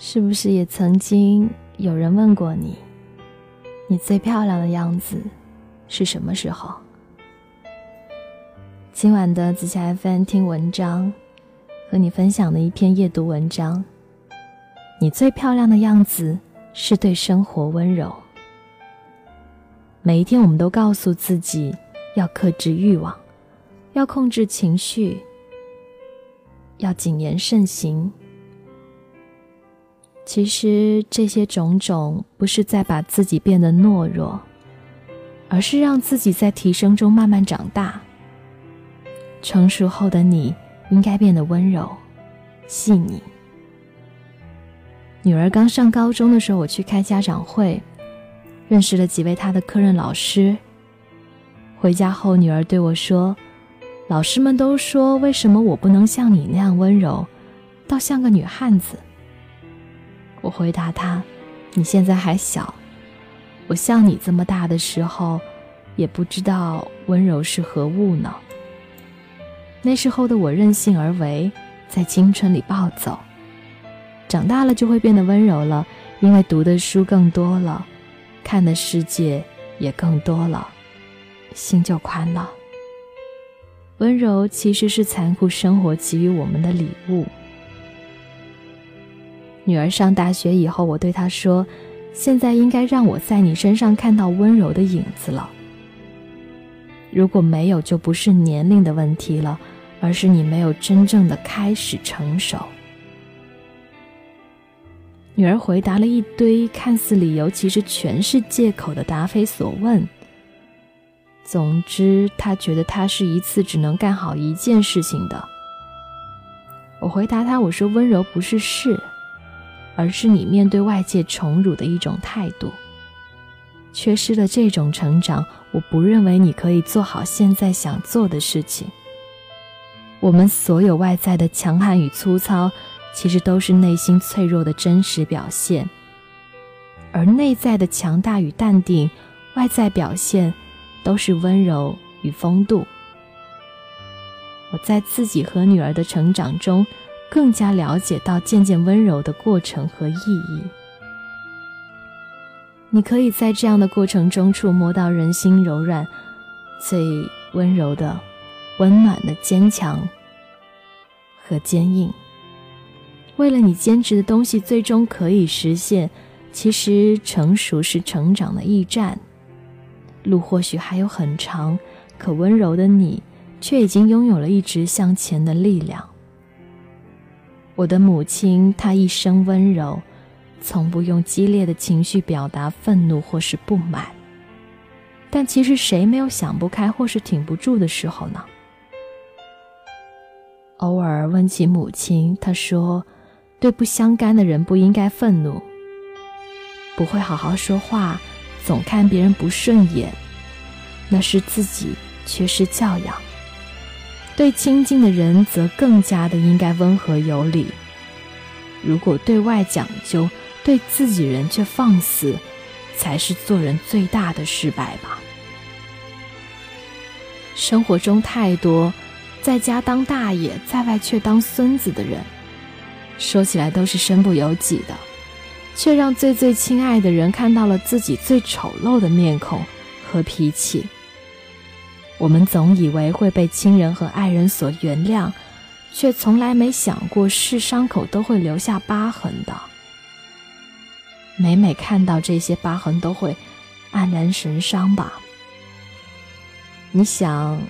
是不是也曾经有人问过你，你最漂亮的样子是什么时候？今晚的紫霞 FM 听文章，和你分享的一篇夜读文章。你最漂亮的样子是对生活温柔。每一天，我们都告诉自己要克制欲望，要控制情绪，要谨言慎行。其实这些种种，不是在把自己变得懦弱，而是让自己在提升中慢慢长大。成熟后的你，应该变得温柔、细腻。女儿刚上高中的时候，我去开家长会，认识了几位她的科任老师。回家后，女儿对我说：“老师们都说，为什么我不能像你那样温柔，倒像个女汉子？”我回答他：“你现在还小，我像你这么大的时候，也不知道温柔是何物呢。”那时候的我任性而为，在青春里暴走。长大了就会变得温柔了，因为读的书更多了，看的世界也更多了，心就宽了。温柔其实是残酷生活给予我们的礼物。女儿上大学以后，我对她说：“现在应该让我在你身上看到温柔的影子了。如果没有，就不是年龄的问题了，而是你没有真正的开始成熟。”女儿回答了一堆看似理由，其实全是借口的答非所问。总之，她觉得她是一次只能干好一件事情的。我回答她：“我说温柔不是事，而是你面对外界宠辱的一种态度。缺失了这种成长，我不认为你可以做好现在想做的事情。我们所有外在的强悍与粗糙。”其实都是内心脆弱的真实表现，而内在的强大与淡定，外在表现都是温柔与风度。我在自己和女儿的成长中，更加了解到渐渐温柔的过程和意义。你可以在这样的过程中触摸到人心柔软、最温柔的、温暖的坚强和坚硬。为了你坚持的东西最终可以实现，其实成熟是成长的驿站，路或许还有很长，可温柔的你却已经拥有了一直向前的力量。我的母亲，她一生温柔，从不用激烈的情绪表达愤怒或是不满。但其实谁没有想不开或是挺不住的时候呢？偶尔问起母亲，她说。对不相干的人不应该愤怒，不会好好说话，总看别人不顺眼，那是自己缺失教养。对亲近的人则更加的应该温和有礼。如果对外讲究，对自己人却放肆，才是做人最大的失败吧。生活中太多在家当大爷，在外却当孙子的人。说起来都是身不由己的，却让最最亲爱的人看到了自己最丑陋的面孔和脾气。我们总以为会被亲人和爱人所原谅，却从来没想过是伤口都会留下疤痕的。每每看到这些疤痕，都会黯然神伤吧？你想，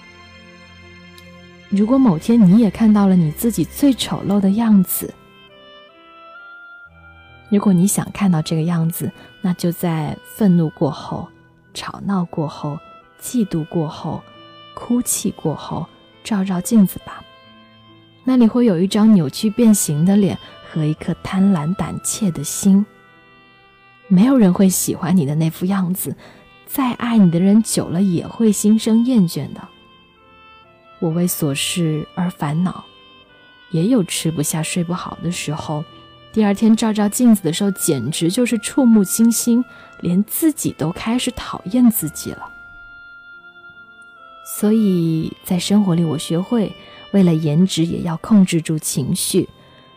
如果某天你也看到了你自己最丑陋的样子？如果你想看到这个样子，那就在愤怒过后、吵闹过后、嫉妒过后、哭泣过后，照照镜子吧。那里会有一张扭曲变形的脸和一颗贪婪胆怯的心。没有人会喜欢你的那副样子，再爱你的人久了也会心生厌倦的。我为琐事而烦恼，也有吃不下、睡不好的时候。第二天照照镜子的时候，简直就是触目惊心，连自己都开始讨厌自己了。所以在生活里，我学会为了颜值也要控制住情绪，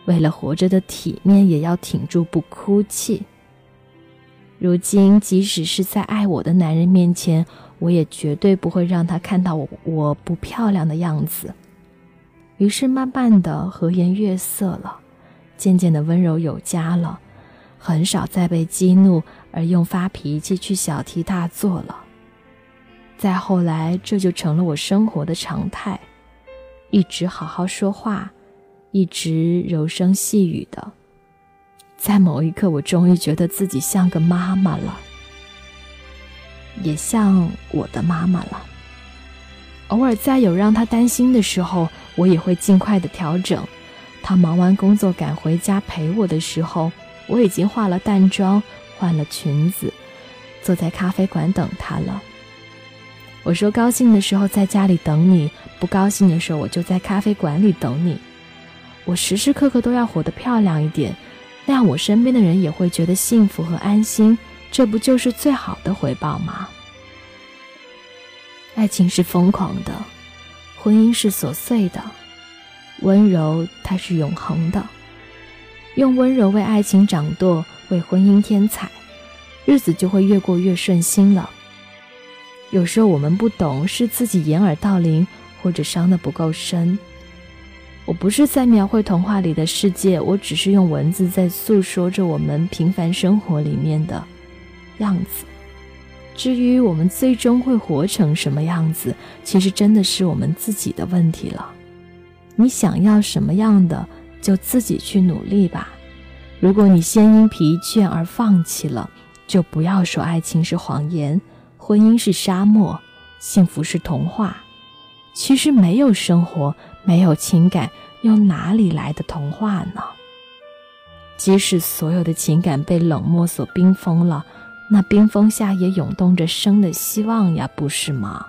为了活着的体面，也要挺住不哭泣。如今，即使是在爱我的男人面前，我也绝对不会让他看到我我不漂亮的样子。于是，慢慢的和颜悦色了，渐渐的温柔有加了，很少再被激怒而用发脾气去小题大做了。再后来，这就成了我生活的常态，一直好好说话，一直柔声细语的。在某一刻，我终于觉得自己像个妈妈了，也像我的妈妈了。偶尔再有让他担心的时候，我也会尽快的调整。他忙完工作赶回家陪我的时候，我已经化了淡妆，换了裙子，坐在咖啡馆等他了。我说高兴的时候在家里等你，不高兴的时候我就在咖啡馆里等你。我时时刻刻都要活得漂亮一点。那样，我身边的人也会觉得幸福和安心，这不就是最好的回报吗？爱情是疯狂的，婚姻是琐碎的，温柔它是永恒的。用温柔为爱情掌舵，为婚姻添彩，日子就会越过越顺心了。有时候我们不懂，是自己掩耳盗铃，或者伤得不够深。我不是在描绘童话里的世界，我只是用文字在诉说着我们平凡生活里面的样子。至于我们最终会活成什么样子，其实真的是我们自己的问题了。你想要什么样的，就自己去努力吧。如果你先因疲倦而放弃了，就不要说爱情是谎言，婚姻是沙漠，幸福是童话。其实没有生活。没有情感，又哪里来的童话呢？即使所有的情感被冷漠所冰封了，那冰封下也涌动着生的希望呀，不是吗？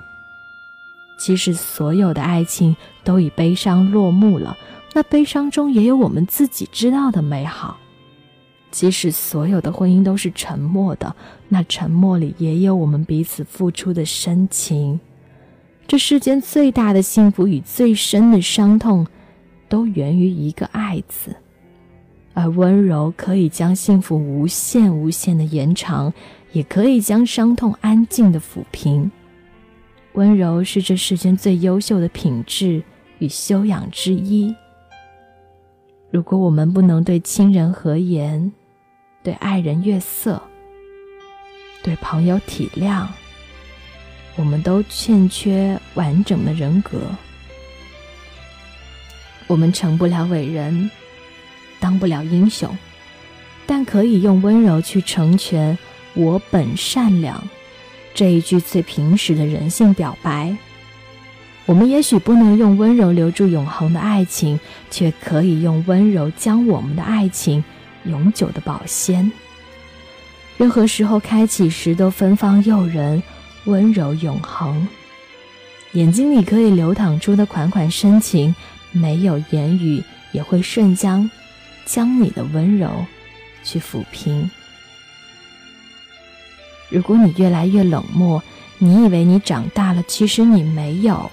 即使所有的爱情都以悲伤落幕了，那悲伤中也有我们自己知道的美好。即使所有的婚姻都是沉默的，那沉默里也有我们彼此付出的深情。这世间最大的幸福与最深的伤痛，都源于一个“爱”字，而温柔可以将幸福无限无限的延长，也可以将伤痛安静的抚平。温柔是这世间最优秀的品质与修养之一。如果我们不能对亲人和颜，对爱人悦色，对朋友体谅，我们都欠缺完整的人格，我们成不了伟人，当不了英雄，但可以用温柔去成全“我本善良”这一句最平实的人性表白。我们也许不能用温柔留住永恒的爱情，却可以用温柔将我们的爱情永久的保鲜。任何时候开启时都芬芳诱人。温柔永恒，眼睛里可以流淌出的款款深情，没有言语也会瞬间将你的温柔去抚平。如果你越来越冷漠，你以为你长大了，其实你没有，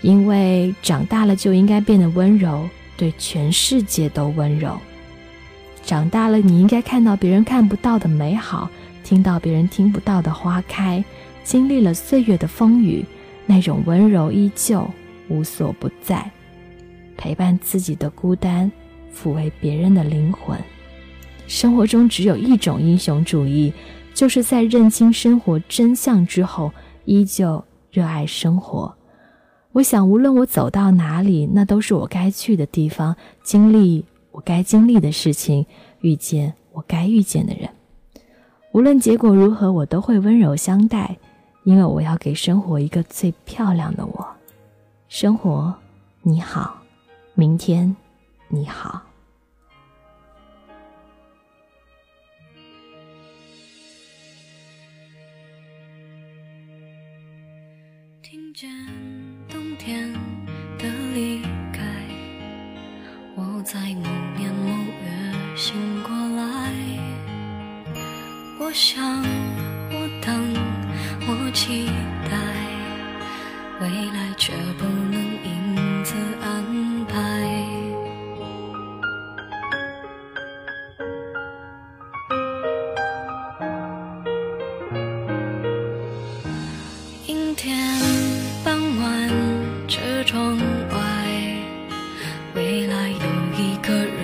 因为长大了就应该变得温柔，对全世界都温柔。长大了，你应该看到别人看不到的美好。听到别人听不到的花开，经历了岁月的风雨，那种温柔依旧无所不在，陪伴自己的孤单，抚慰别人的灵魂。生活中只有一种英雄主义，就是在认清生活真相之后，依旧热爱生活。我想，无论我走到哪里，那都是我该去的地方，经历我该经历的事情，遇见我该遇见的人。无论结果如何，我都会温柔相待，因为我要给生活一个最漂亮的我。生活，你好，明天，你好。我想我等我期待未来却不能因此安排。阴天傍晚车窗外未来有一个人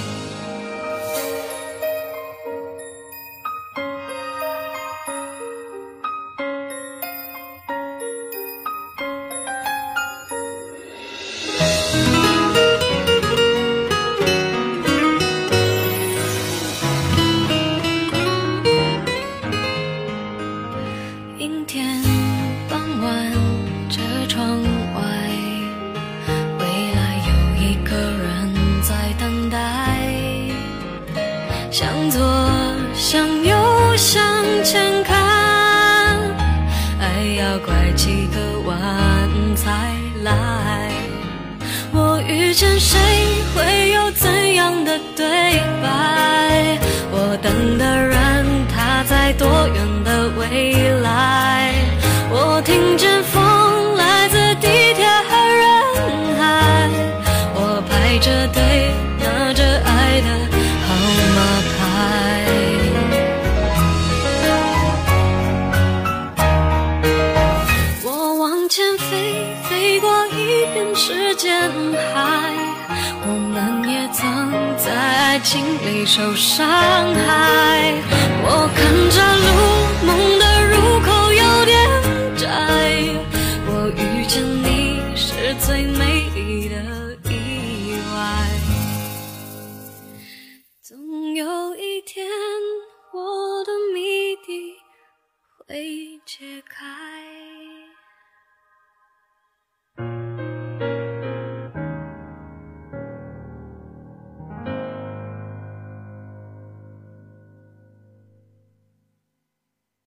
拐几个弯才来。我遇见谁会有怎样的对白？我等的人他在多远的未来？受伤害。我看着路，梦的入口有点窄。我遇见你是最美丽的意外。总有一天，我的谜底会解开。